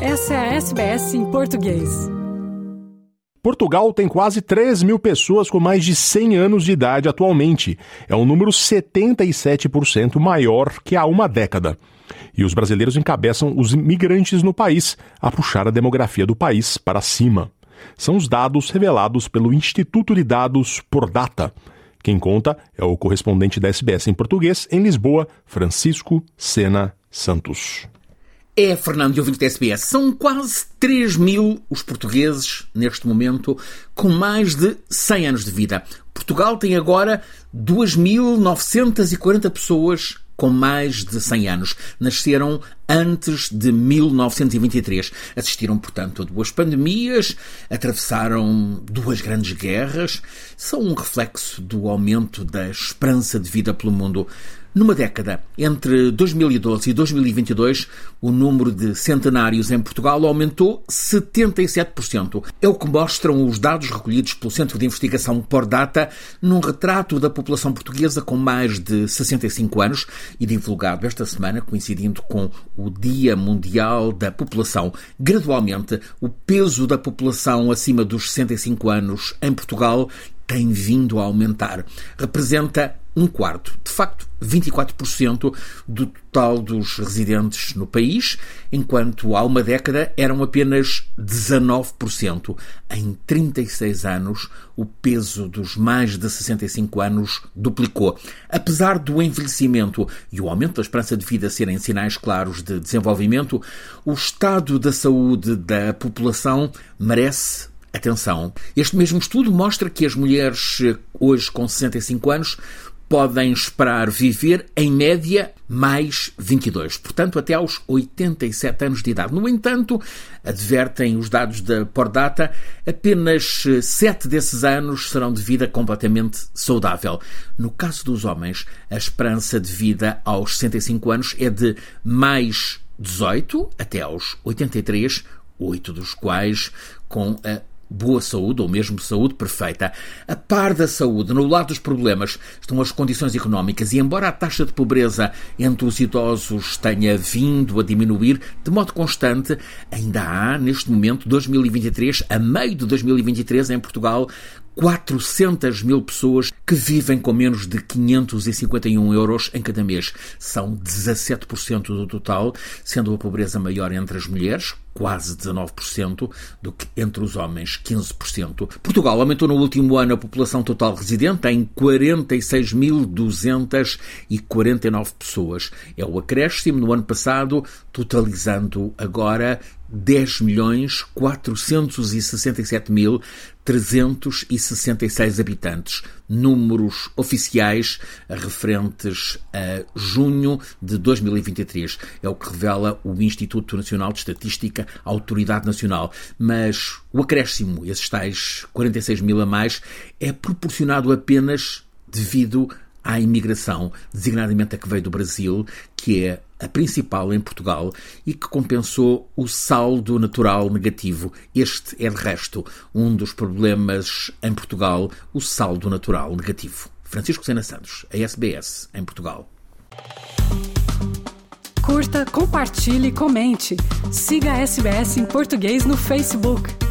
Essa é a SBS em português. Portugal tem quase 3 mil pessoas com mais de 100 anos de idade atualmente. É um número 77% maior que há uma década. E os brasileiros encabeçam os imigrantes no país a puxar a demografia do país para cima. São os dados revelados pelo Instituto de Dados por Data. Quem conta é o correspondente da SBS em português em Lisboa, Francisco Sena Santos. É, Fernando e ouvinte da SBS, são quase 3 mil os portugueses, neste momento, com mais de 100 anos de vida. Portugal tem agora 2.940 pessoas com mais de 100 anos. Nasceram antes de 1923. Assistiram, portanto, a duas pandemias, atravessaram duas grandes guerras. São um reflexo do aumento da esperança de vida pelo mundo. Numa década, entre 2012 e 2022, o número de centenários em Portugal aumentou 77%. É o que mostram os dados recolhidos pelo Centro de Investigação Pordata num retrato da população portuguesa com mais de 65 anos e divulgado esta semana, coincidindo com o Dia Mundial da População. Gradualmente, o peso da população acima dos 65 anos em Portugal tem vindo a aumentar. Representa um quarto, de facto, 24% do total dos residentes no país, enquanto há uma década eram apenas 19%. Em 36 anos, o peso dos mais de 65 anos duplicou. Apesar do envelhecimento e o aumento da esperança de vida serem sinais claros de desenvolvimento, o estado da saúde da população merece Atenção, este mesmo estudo mostra que as mulheres hoje com 65 anos podem esperar viver, em média, mais 22, portanto, até aos 87 anos de idade. No entanto, advertem os dados da Pordata, apenas 7 desses anos serão de vida completamente saudável. No caso dos homens, a esperança de vida aos 65 anos é de mais 18 até aos 83, oito dos quais com a boa saúde ou mesmo saúde perfeita. A par da saúde, no lado dos problemas, estão as condições económicas e, embora a taxa de pobreza entre os idosos tenha vindo a diminuir de modo constante, ainda há, neste momento, 2023, a meio de 2023, em Portugal, 400 mil pessoas que vivem com menos de 551 euros em cada mês. São 17% do total, sendo a pobreza maior entre as mulheres, quase 19%, do que entre os homens, 15%. Portugal aumentou no último ano a população total residente em 46.249 pessoas. É o acréscimo no ano passado, totalizando agora 10 milhões 467 mil 366 habitantes, números oficiais referentes a junho de 2023. É o que revela o Instituto Nacional de Estatística, Autoridade Nacional. Mas o acréscimo, esses tais 46 mil a mais, é proporcionado apenas devido à imigração, designadamente a que veio do Brasil, que é a principal em Portugal e que compensou o saldo natural negativo. Este é, de resto, um dos problemas em Portugal, o saldo natural negativo. Francisco Sena Santos, a SBS, em Portugal. Curta, compartilhe, comente. Siga a SBS em português no Facebook.